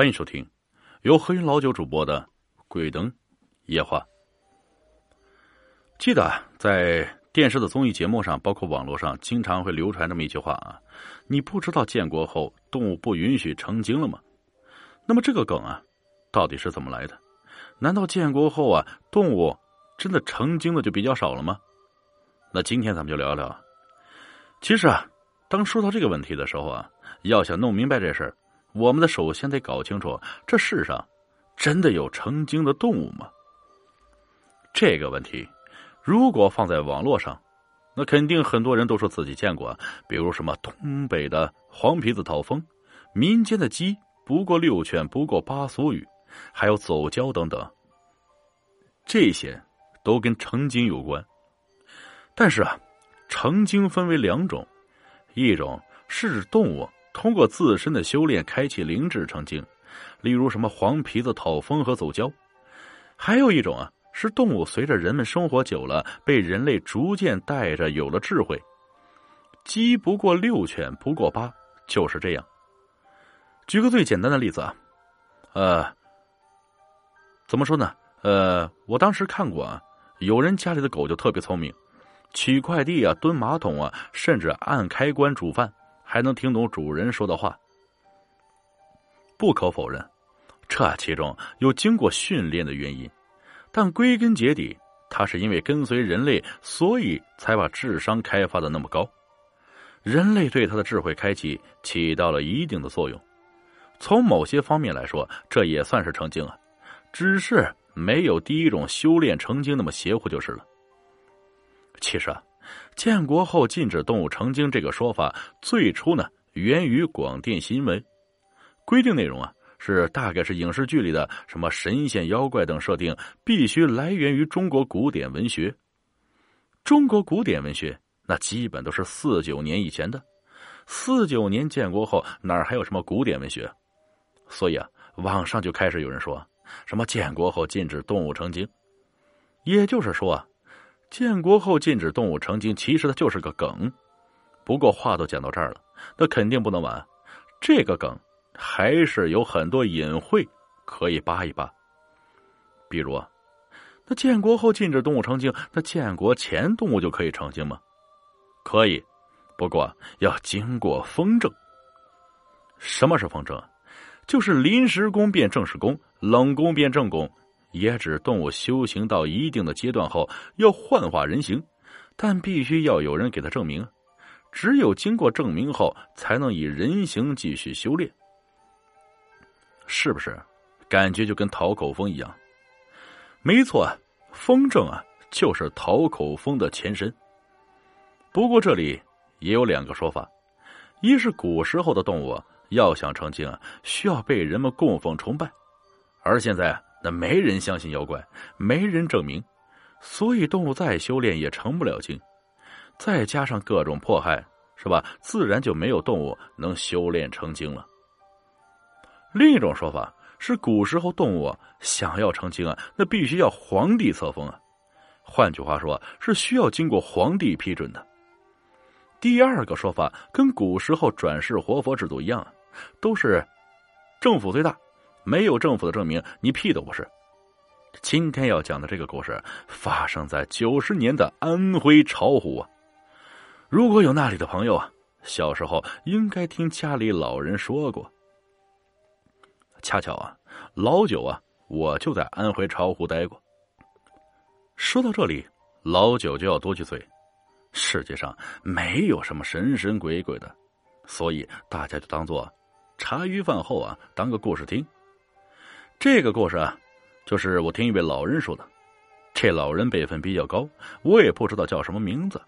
欢迎收听由何云老九主播的《鬼灯夜话》。记得在电视的综艺节目上，包括网络上，经常会流传这么一句话啊：“你不知道建国后动物不允许成精了吗？”那么这个梗啊，到底是怎么来的？难道建国后啊，动物真的成精的就比较少了吗？那今天咱们就聊聊。其实啊，当说到这个问题的时候啊，要想弄明白这事儿。我们的首先得搞清楚，这世上真的有成精的动物吗？这个问题，如果放在网络上，那肯定很多人都说自己见过，比如什么东北的黄皮子讨蜂，民间的鸡不过六犬不过八俗语，还有走蛟等等，这些都跟成精有关。但是啊，成精分为两种，一种是动物。通过自身的修炼开启灵智成精，例如什么黄皮子讨风和走蛟；还有一种啊，是动物随着人们生活久了，被人类逐渐带着有了智慧。鸡不过六，犬不过八，就是这样。举个最简单的例子啊，呃，怎么说呢？呃，我当时看过啊，有人家里的狗就特别聪明，取快递啊，蹲马桶啊，甚至按开关煮饭。还能听懂主人说的话。不可否认，这其中有经过训练的原因，但归根结底，它是因为跟随人类，所以才把智商开发的那么高。人类对它的智慧开启起到了一定的作用。从某些方面来说，这也算是成精啊，只是没有第一种修炼成精那么邪乎就是了。其实啊。建国后禁止动物成精这个说法，最初呢源于广电新闻，规定内容啊是大概是影视剧里的什么神仙妖怪等设定，必须来源于中国古典文学。中国古典文学那基本都是四九年以前的，四九年建国后哪还有什么古典文学？所以啊，网上就开始有人说什么建国后禁止动物成精，也就是说啊。建国后禁止动物成精，其实它就是个梗。不过话都讲到这儿了，那肯定不能完。这个梗还是有很多隐晦可以扒一扒。比如啊，那建国后禁止动物成精，那建国前动物就可以成精吗？可以，不过要经过风正。什么是风正？就是临时工变正式工，冷宫变正宫。也指动物修行到一定的阶段后要幻化人形，但必须要有人给他证明，只有经过证明后才能以人形继续修炼，是不是？感觉就跟讨口风一样。没错，风筝啊就是讨口风的前身。不过这里也有两个说法：一是古时候的动物要想成精，需要被人们供奉崇拜，而现在。那没人相信妖怪，没人证明，所以动物再修炼也成不了精。再加上各种迫害，是吧？自然就没有动物能修炼成精了。另一种说法是，古时候动物想要成精啊，那必须要皇帝册封啊。换句话说，是需要经过皇帝批准的。第二个说法跟古时候转世活佛制度一样，都是政府最大。没有政府的证明，你屁都不是。今天要讲的这个故事发生在九十年的安徽巢湖啊。如果有那里的朋友啊，小时候应该听家里老人说过。恰巧啊，老九啊，我就在安徽巢湖待过。说到这里，老九就要多句嘴。世界上没有什么神神鬼鬼的，所以大家就当做茶余饭后啊，当个故事听。这个故事啊，就是我听一位老人说的。这老人辈分比较高，我也不知道叫什么名字。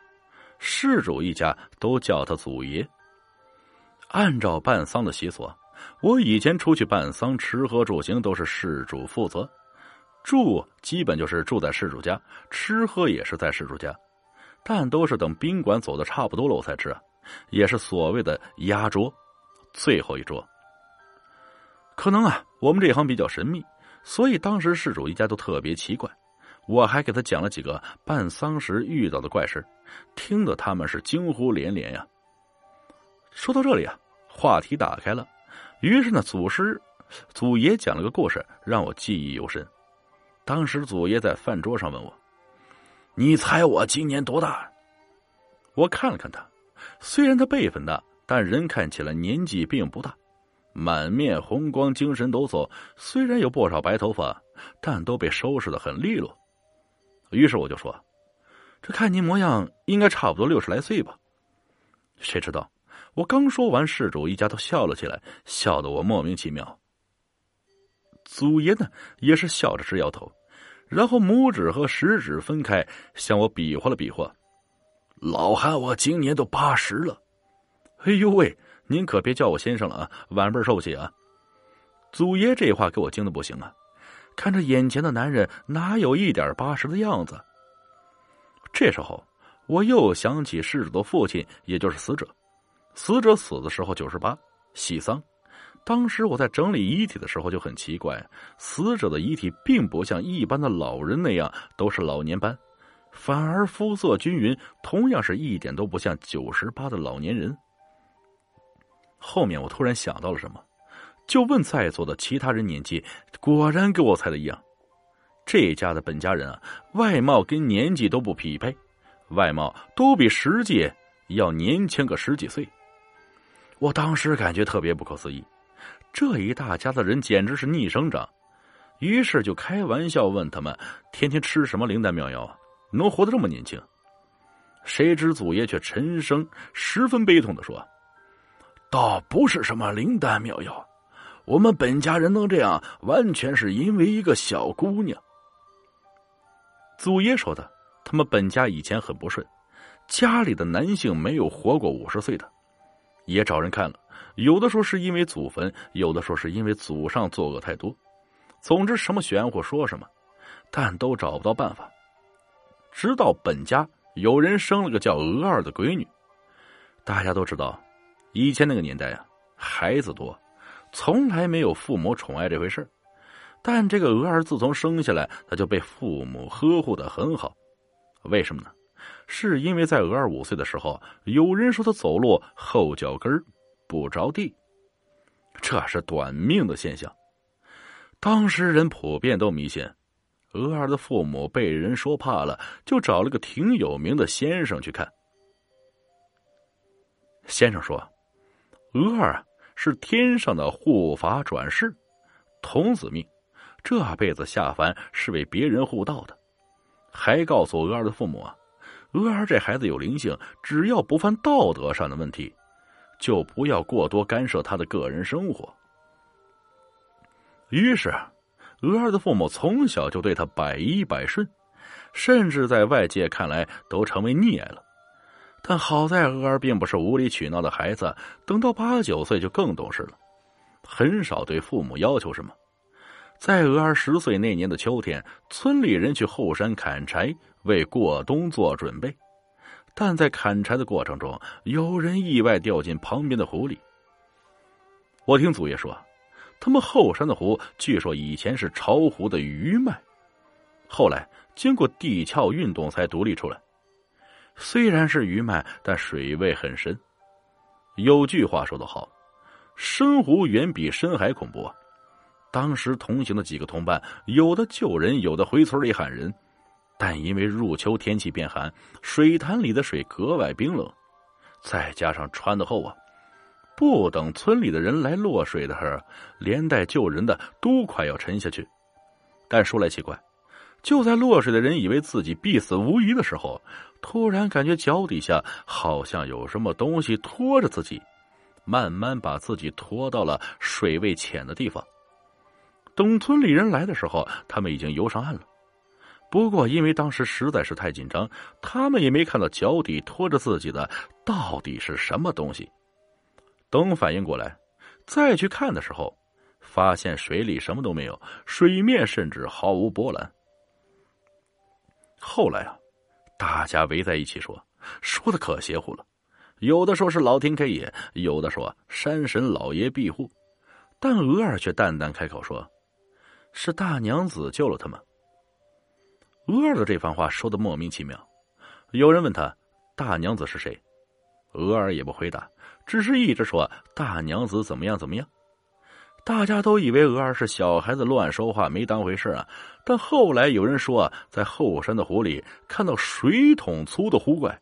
事主一家都叫他祖爷。按照办丧的习俗，我以前出去办丧，吃喝住行都是事主负责。住基本就是住在事主家，吃喝也是在事主家，但都是等宾馆走的差不多了我才吃，也是所谓的压桌，最后一桌。可能啊，我们这行比较神秘，所以当时事主一家都特别奇怪。我还给他讲了几个办丧时遇到的怪事听得他们是惊呼连连呀。说到这里啊，话题打开了，于是呢，祖师祖爷讲了个故事，让我记忆犹深。当时祖爷在饭桌上问我：“你猜我今年多大？”我看了看他，虽然他辈分大，但人看起来年纪并不大，满面红光，精神抖擞。虽然有不少白头发，但都被收拾的很利落。于是我就说：“这看您模样，应该差不多六十来岁吧？”谁知道我刚说完，事主一家都笑了起来，笑得我莫名其妙。祖爷呢，也是笑着直摇头，然后拇指和食指分开，向我比划了比划。老汉，我今年都八十了。哎呦喂，您可别叫我先生了啊，晚辈受不起啊！祖爷这话给我惊的不行啊！看着眼前的男人，哪有一点八十的样子？这时候，我又想起逝者的父亲，也就是死者。死者死的时候九十八，喜丧。当时我在整理遗体的时候就很奇怪，死者的遗体并不像一般的老人那样都是老年斑。反而肤色均匀，同样是一点都不像九十八的老年人。后面我突然想到了什么，就问在座的其他人年纪，果然跟我猜的一样。这家的本家人啊，外貌跟年纪都不匹配，外貌都比实际要年轻个十几岁。我当时感觉特别不可思议，这一大家子人简直是逆生长。于是就开玩笑问他们：天天吃什么灵丹妙药啊？能活得这么年轻，谁知祖爷却沉声、十分悲痛的说：“倒不是什么灵丹妙药，我们本家人能这样，完全是因为一个小姑娘。”祖爷说的，他们本家以前很不顺，家里的男性没有活过五十岁的，也找人看了，有的说是因为祖坟，有的说是因为祖上作恶太多，总之什么玄乎说什么，但都找不到办法。直到本家有人生了个叫娥儿的闺女，大家都知道，以前那个年代啊，孩子多，从来没有父母宠爱这回事但这个娥儿自从生下来，他就被父母呵护的很好。为什么呢？是因为在娥儿五岁的时候，有人说他走路后脚跟不着地，这是短命的现象。当时人普遍都迷信。娥儿的父母被人说怕了，就找了个挺有名的先生去看。先生说：“娥儿是天上的护法转世，童子命，这辈子下凡是为别人护道的。”还告诉娥儿的父母啊，娥儿这孩子有灵性，只要不犯道德上的问题，就不要过多干涉他的个人生活。于是。额儿的父母从小就对他百依百顺，甚至在外界看来都成为溺爱了。但好在娥儿并不是无理取闹的孩子，等到八九岁就更懂事了，很少对父母要求什么。在娥儿十岁那年的秋天，村里人去后山砍柴，为过冬做准备。但在砍柴的过程中，有人意外掉进旁边的湖里。我听祖爷说。他们后山的湖，据说以前是巢湖的余脉，后来经过地壳运动才独立出来。虽然是鱼脉，但水位很深。有句话说得好：“深湖远比深海恐怖。”当时同行的几个同伴，有的救人，有的回村里喊人，但因为入秋天气变寒，水潭里的水格外冰冷，再加上穿的厚啊。不等村里的人来落水的时候，连带救人的都快要沉下去。但说来奇怪，就在落水的人以为自己必死无疑的时候，突然感觉脚底下好像有什么东西拖着自己，慢慢把自己拖到了水位浅的地方。等村里人来的时候，他们已经游上岸了。不过因为当时实在是太紧张，他们也没看到脚底拖着自己的到底是什么东西。等反应过来，再去看的时候，发现水里什么都没有，水面甚至毫无波澜。后来啊，大家围在一起说，说的可邪乎了，有的说是老天开眼，有的说山神老爷庇护，但额儿却淡淡开口说：“是大娘子救了他们。”额儿的这番话说的莫名其妙。有人问他：“大娘子是谁？”额儿也不回答。只是一直说大娘子怎么样怎么样，大家都以为鹅儿是小孩子乱说话，没当回事啊。但后来有人说，在后山的湖里看到水桶粗的湖怪，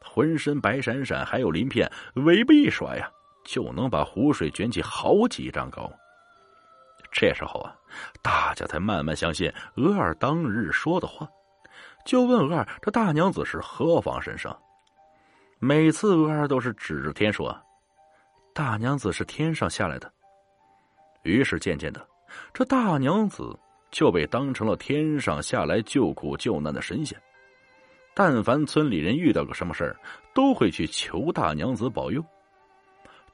浑身白闪闪，还有鳞片，尾巴一甩呀，就能把湖水卷起好几丈高。这时候啊，大家才慢慢相信鹅儿当日说的话，就问鹅儿：“这大娘子是何方神圣？”每次鹅儿都是指着天说：“大娘子是天上下来的。”于是渐渐的，这大娘子就被当成了天上下来救苦救难的神仙。但凡村里人遇到个什么事儿，都会去求大娘子保佑。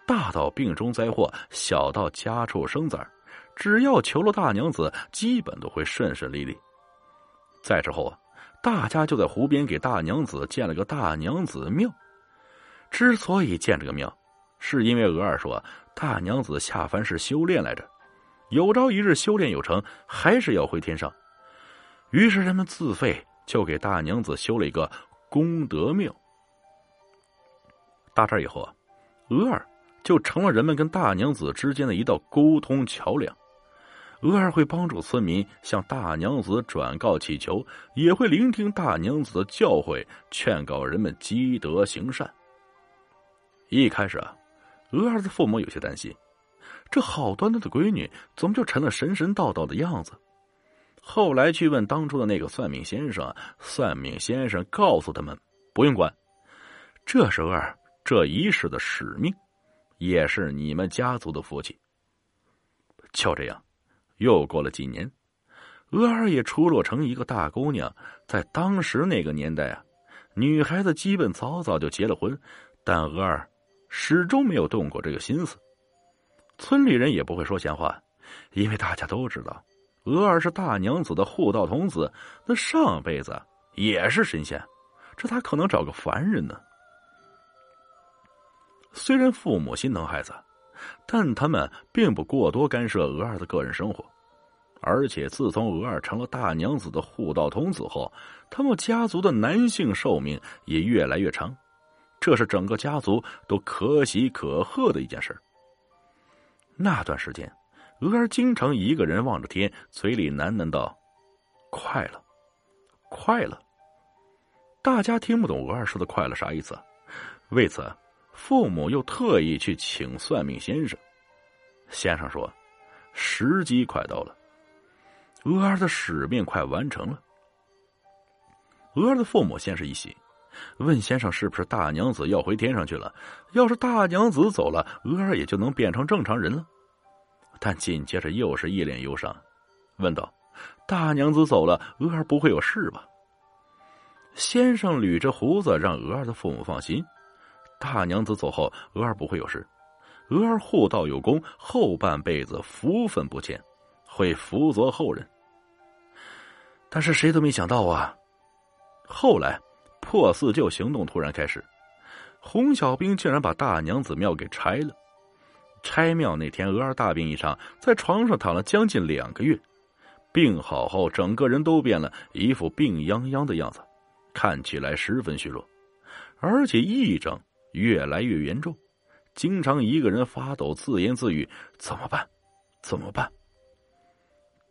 大到病中灾祸，小到家畜生崽只要求了大娘子，基本都会顺顺利利。再之后啊，大家就在湖边给大娘子建了个大娘子庙。之所以建这个庙，是因为鹅儿说。大娘子下凡是修炼来着，有朝一日修炼有成，还是要回天上。于是人们自费就给大娘子修了一个功德庙。到这以后啊，鹅儿就成了人们跟大娘子之间的一道沟通桥梁。鹅儿会帮助村民向大娘子转告祈求，也会聆听大娘子的教诲，劝告人们积德行善。一开始啊。鹅儿的父母有些担心，这好端端的闺女怎么就成了神神道道的样子？后来去问当初的那个算命先生，算命先生告诉他们不用管，这是鹅儿这一世的使命，也是你们家族的福气。就这样，又过了几年，鹅儿也出落成一个大姑娘。在当时那个年代啊，女孩子基本早早就结了婚，但鹅儿。始终没有动过这个心思，村里人也不会说闲话，因为大家都知道，娥儿是大娘子的护道童子，那上辈子也是神仙，这咋可能找个凡人呢？虽然父母心疼孩子，但他们并不过多干涉娥儿的个人生活，而且自从娥儿成了大娘子的护道童子后，他们家族的男性寿命也越来越长。这是整个家族都可喜可贺的一件事那段时间，鹅儿经常一个人望着天，嘴里喃喃道：“快乐，快乐。”大家听不懂鹅儿说的“快乐”啥意思，为此，父母又特意去请算命先生。先生说：“时机快到了，鹅儿的使命快完成了。”鹅儿的父母先是一喜。问先生是不是大娘子要回天上去了？要是大娘子走了，娥儿也就能变成正常人了。但紧接着又是一脸忧伤，问道：“大娘子走了，娥儿不会有事吧？”先生捋着胡子，让娥儿的父母放心：大娘子走后，娥儿不会有事。娥儿护道有功，后半辈子福分不浅，会辅佐后人。但是谁都没想到啊，后来。破四旧行动突然开始，洪小兵竟然把大娘子庙给拆了。拆庙那天，娥儿大病一场，在床上躺了将近两个月。病好后，整个人都变了，一副病殃殃的样子，看起来十分虚弱，而且癔症越来越严重，经常一个人发抖，自言自语：“怎么办？怎么办？”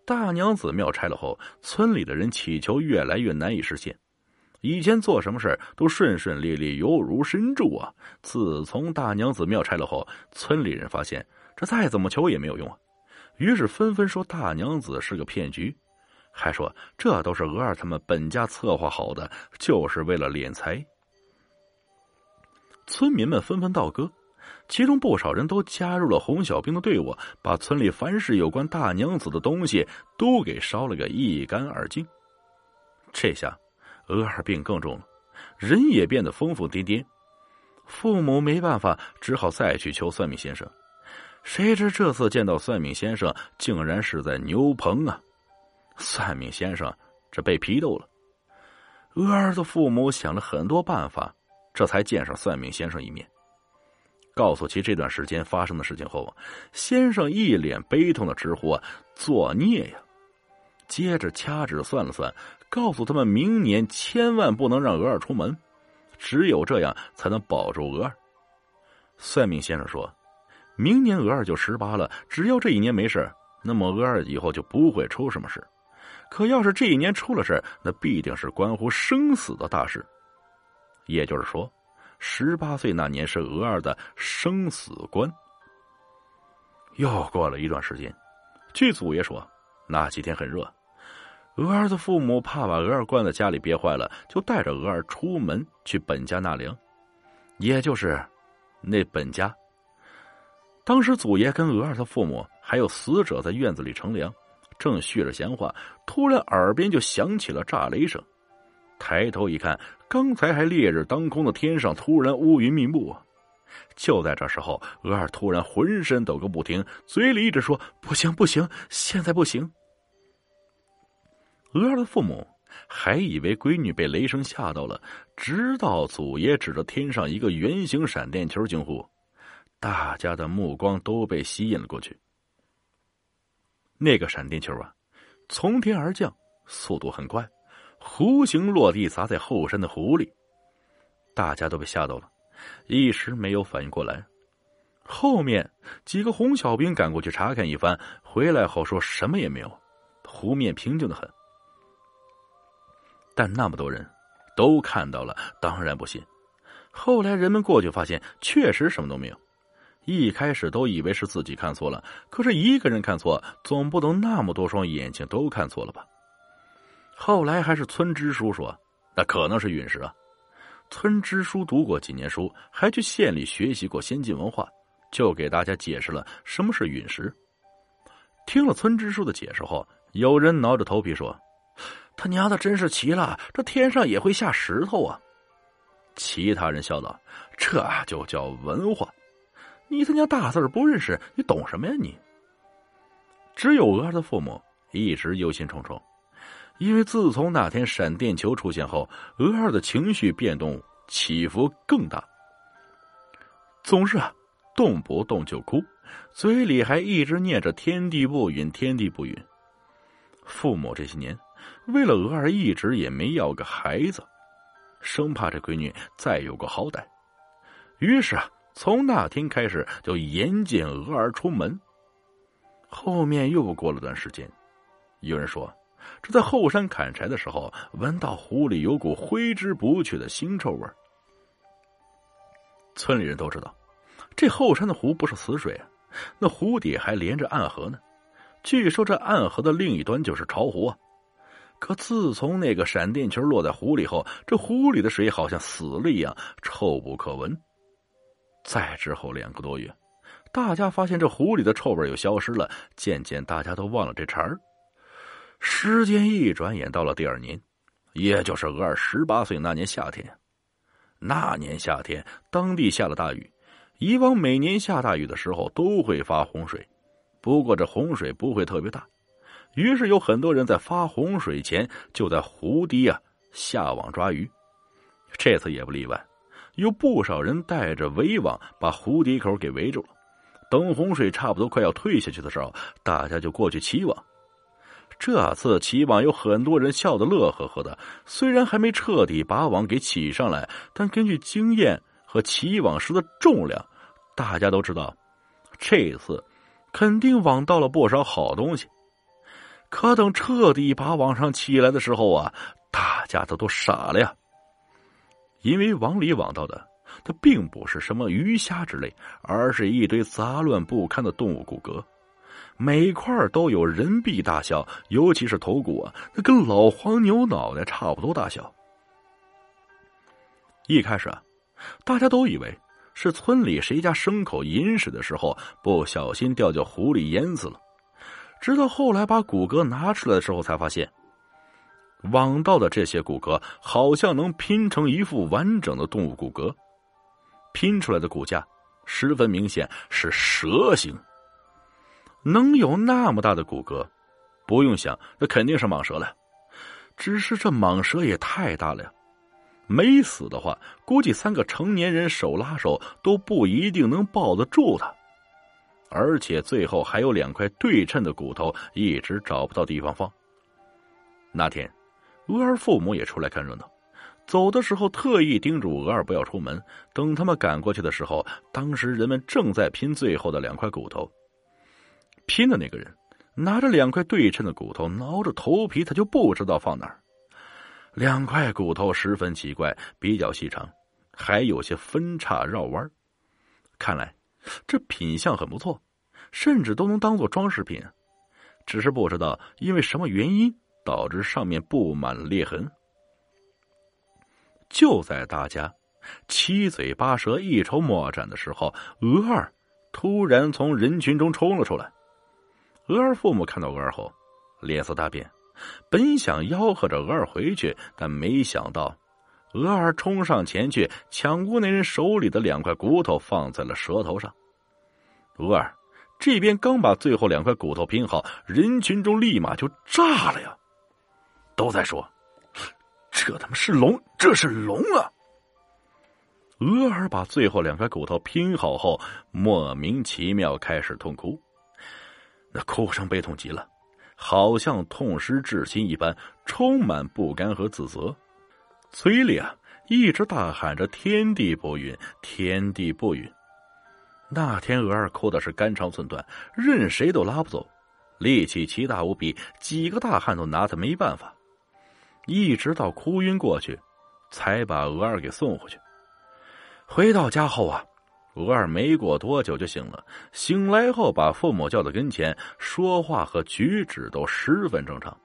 大娘子庙拆了后，村里的人祈求越来越难以实现。以前做什么事都顺顺利利，犹如神助啊！自从大娘子庙拆了后，村里人发现这再怎么求也没有用啊，于是纷纷说大娘子是个骗局，还说这都是娥儿他们本家策划好的，就是为了敛财。村民们纷纷道歌，其中不少人都加入了红小兵的队伍，把村里凡是有关大娘子的东西都给烧了个一干二净。这下。额尔病更重了，人也变得疯疯癫癫。父母没办法，只好再去求算命先生。谁知这次见到算命先生，竟然是在牛棚啊！算命先生这被批斗了。额尔的父母想了很多办法，这才见上算命先生一面，告诉其这段时间发生的事情后，先生一脸悲痛的直呼：“作孽呀！”接着掐指算了算。告诉他们，明年千万不能让娥儿出门，只有这样才能保住娥儿。算命先生说：“明年额尔就十八了，只要这一年没事，那么额尔以后就不会出什么事。可要是这一年出了事，那必定是关乎生死的大事。也就是说，十八岁那年是额尔的生死关。又过了一段时间，据祖爷说，那几天很热。额尔的父母怕把额尔关在家里憋坏了，就带着额尔出门去本家纳凉，也就是那本家。当时祖爷跟额尔的父母还有死者在院子里乘凉，正叙着闲话，突然耳边就响起了炸雷声。抬头一看，刚才还烈日当空的天上突然乌云密布。就在这时候，额尔突然浑身抖个不停，嘴里一直说：“不行，不行，现在不行。”鹅儿的父母还以为闺女被雷声吓到了，直到祖爷指着天上一个圆形闪电球惊呼，大家的目光都被吸引了过去。那个闪电球啊，从天而降，速度很快，弧形落地砸在后山的湖里，大家都被吓到了，一时没有反应过来。后面几个红小兵赶过去查看一番，回来后说什么也没有，湖面平静的很。但那么多人，都看到了，当然不信。后来人们过去发现，确实什么都没有。一开始都以为是自己看错了，可是一个人看错，总不能那么多双眼睛都看错了吧？后来还是村支书说，那可能是陨石啊。村支书读过几年书，还去县里学习过先进文化，就给大家解释了什么是陨石。听了村支书的解释后，有人挠着头皮说。他娘的真是奇了，这天上也会下石头啊！其他人笑道：“这就叫文化，你他娘大字不认识，你懂什么呀你？”只有鹅儿的父母一直忧心忡忡，因为自从那天闪电球出现后，鹅儿的情绪变动起伏更大，总是啊动不动就哭，嘴里还一直念着“天地不允，天地不允”。父母这些年。为了鹅儿，一直也没要个孩子，生怕这闺女再有个好歹。于是啊，从那天开始就严禁鹅儿出门。后面又过了段时间，有人说，这在后山砍柴的时候，闻到湖里有股挥之不去的腥臭味村里人都知道，这后山的湖不是死水，那湖底还连着暗河呢。据说这暗河的另一端就是巢湖啊。可自从那个闪电球落在湖里后，这湖里的水好像死了一样，臭不可闻。再之后两个多月，大家发现这湖里的臭味又消失了，渐渐大家都忘了这茬儿。时间一转眼到了第二年，也就是鹅儿十八岁那年夏天。那年夏天，当地下了大雨。以往每年下大雨的时候都会发洪水，不过这洪水不会特别大。于是有很多人在发洪水前就在湖堤啊下网抓鱼，这次也不例外，有不少人带着围网把湖底口给围住了。等洪水差不多快要退下去的时候，大家就过去起网。这次起网有很多人笑得乐呵呵的，虽然还没彻底把网给起上来，但根据经验和起网时的重量，大家都知道，这次肯定网到了不少好东西。可等彻底把网上起来的时候啊，大家都都傻了呀！因为网里网到的，它并不是什么鱼虾之类，而是一堆杂乱不堪的动物骨骼，每块都有人臂大小，尤其是头骨啊，那跟老黄牛脑袋差不多大小。一开始啊，大家都以为是村里谁家牲口饮水的时候不小心掉进湖里淹死了。直到后来把骨骼拿出来的时候，才发现，网到的这些骨骼好像能拼成一副完整的动物骨骼，拼出来的骨架十分明显是蛇形。能有那么大的骨骼，不用想，那肯定是蟒蛇了。只是这蟒蛇也太大了呀，没死的话，估计三个成年人手拉手都不一定能抱得住它。而且最后还有两块对称的骨头，一直找不到地方放。那天，鹅儿父母也出来看热闹，走的时候特意叮嘱鹅儿不要出门。等他们赶过去的时候，当时人们正在拼最后的两块骨头。拼的那个人拿着两块对称的骨头，挠着头皮，他就不知道放哪儿。两块骨头十分奇怪，比较细长，还有些分叉绕弯看来这品相很不错，甚至都能当做装饰品。只是不知道因为什么原因导致上面布满裂痕。就在大家七嘴八舌、一筹莫展的时候，鹅二突然从人群中冲了出来。鹅儿父母看到鹅儿后，脸色大变，本想吆喝着鹅儿回去，但没想到，鹅儿冲上前去抢过那人手里的两块骨头，放在了舌头上。鹅儿这边刚把最后两块骨头拼好，人群中立马就炸了呀！都在说：“这他妈是龙，这是龙啊！”鹅儿把最后两块骨头拼好后，莫名其妙开始痛哭。那哭声悲痛极了，好像痛失至亲一般，充满不甘和自责，嘴里啊一直大喊着“天地不允，天地不允”。那天鹅儿哭的是肝肠寸断，任谁都拉不走，力气奇大无比，几个大汉都拿他没办法。一直到哭晕过去，才把鹅儿给送回去。回到家后啊。鹅儿没过多久就醒了，醒来后把父母叫到跟前，说话和举止都十分正常。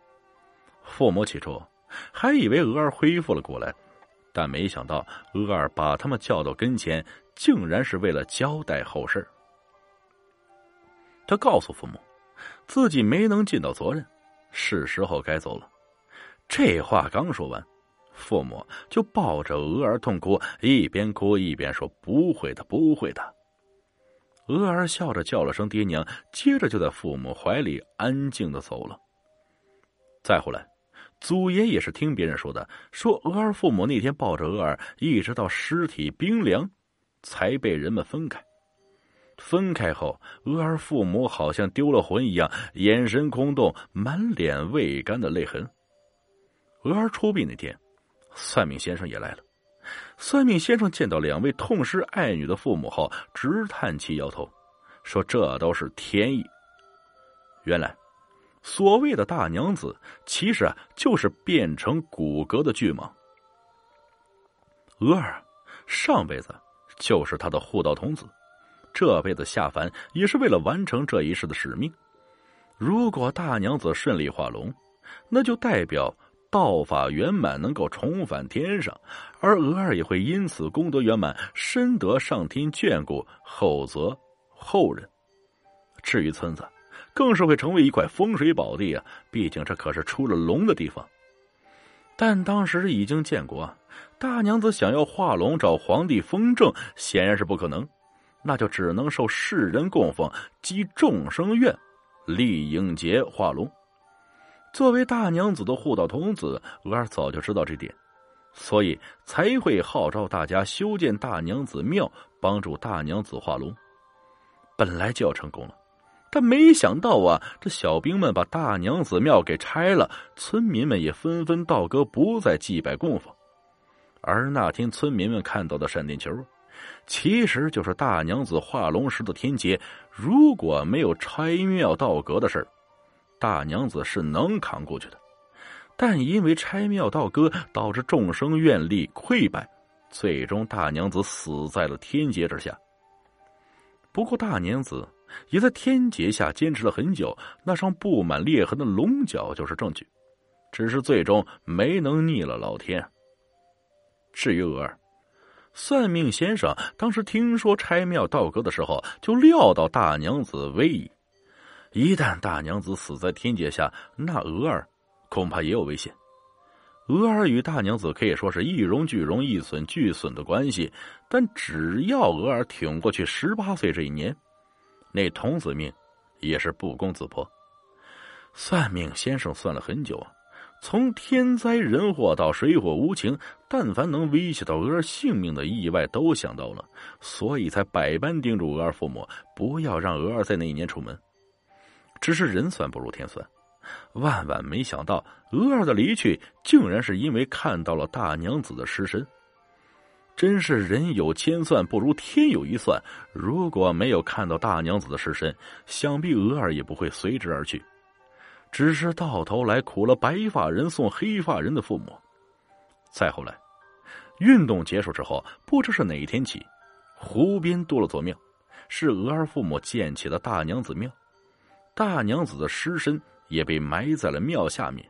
父母起初还以为鹅儿恢复了过来，但没想到鹅儿把他们叫到跟前，竟然是为了交代后事。他告诉父母，自己没能尽到责任，是时候该走了。这话刚说完。父母就抱着鹅儿痛哭，一边哭一边说：“不会的，不会的。”鹅儿笑着叫了声“爹娘”，接着就在父母怀里安静的走了。再后来，祖爷也是听别人说的，说鹅儿父母那天抱着鹅儿，一直到尸体冰凉，才被人们分开。分开后，鹅儿父母好像丢了魂一样，眼神空洞，满脸未干的泪痕。鹅儿出殡那天。算命先生也来了。算命先生见到两位痛失爱女的父母后，直叹气，摇头，说：“这都是天意。”原来，所谓的大娘子，其实啊，就是变成骨骼的巨蟒。鹅儿上辈子就是他的护道童子，这辈子下凡也是为了完成这一世的使命。如果大娘子顺利化龙，那就代表。道法圆满，能够重返天上，而鹅儿也会因此功德圆满，深得上天眷顾，厚泽后人。至于村子，更是会成为一块风水宝地啊！毕竟这可是出了龙的地方。但当时已经建国，大娘子想要化龙找皇帝封正，显然是不可能，那就只能受世人供奉，积众生愿，立影节化龙。作为大娘子的护道童子，鹅儿早就知道这点，所以才会号召大家修建大娘子庙，帮助大娘子化龙。本来就要成功了，但没想到啊，这小兵们把大娘子庙给拆了，村民们也纷纷倒戈，不再祭拜供奉。而那天村民们看到的闪电球，其实就是大娘子化龙时的天劫。如果没有拆庙道阁的事儿，大娘子是能扛过去的，但因为拆庙倒戈导致众生愿力溃败，最终大娘子死在了天劫之下。不过大娘子也在天劫下坚持了很久，那双布满裂痕的龙角就是证据。只是最终没能逆了老天。至于鹅儿，算命先生当时听说拆庙倒戈的时候，就料到大娘子危矣。一旦大娘子死在天劫下，那鹅儿恐怕也有危险。鹅儿与大娘子可以说是一荣俱荣、一损俱损的关系。但只要鹅儿挺过去十八岁这一年，那童子命也是不攻自破。算命先生算了很久，从天灾人祸到水火无情，但凡能威胁到鹅儿性命的意外都想到了，所以才百般叮嘱鹅儿父母不要让鹅儿在那一年出门。只是人算不如天算，万万没想到，娥儿的离去竟然是因为看到了大娘子的尸身。真是人有千算，不如天有一算。如果没有看到大娘子的尸身，想必娥儿也不会随之而去。只是到头来苦了白发人送黑发人的父母。再后来，运动结束之后，不知是哪一天起，湖边多了座庙，是娥儿父母建起的大娘子庙。大娘子的尸身也被埋在了庙下面，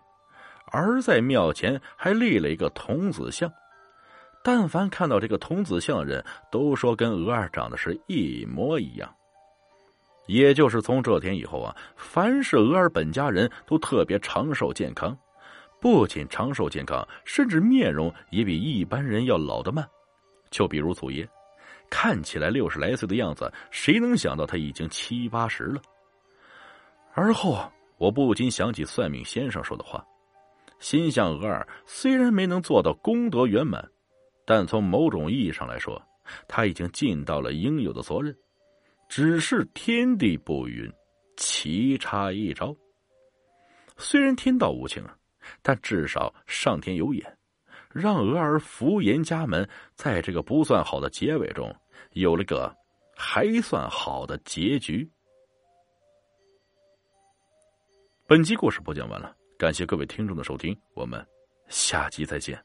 而在庙前还立了一个童子像。但凡看到这个童子像的人，都说跟娥儿长得是一模一样。也就是从这天以后啊，凡是娥儿本家人都特别长寿健康，不仅长寿健康，甚至面容也比一般人要老得慢。就比如祖爷，看起来六十来岁的样子，谁能想到他已经七八十了？而后，我不禁想起算命先生说的话，心想：额儿虽然没能做到功德圆满。但从某种意义上来说，他已经尽到了应有的责任，只是天地不允，棋差一招。虽然天道无情啊，但至少上天有眼，让额儿福延家门，在这个不算好的结尾中，有了个还算好的结局。本集故事播讲完了，感谢各位听众的收听，我们下集再见。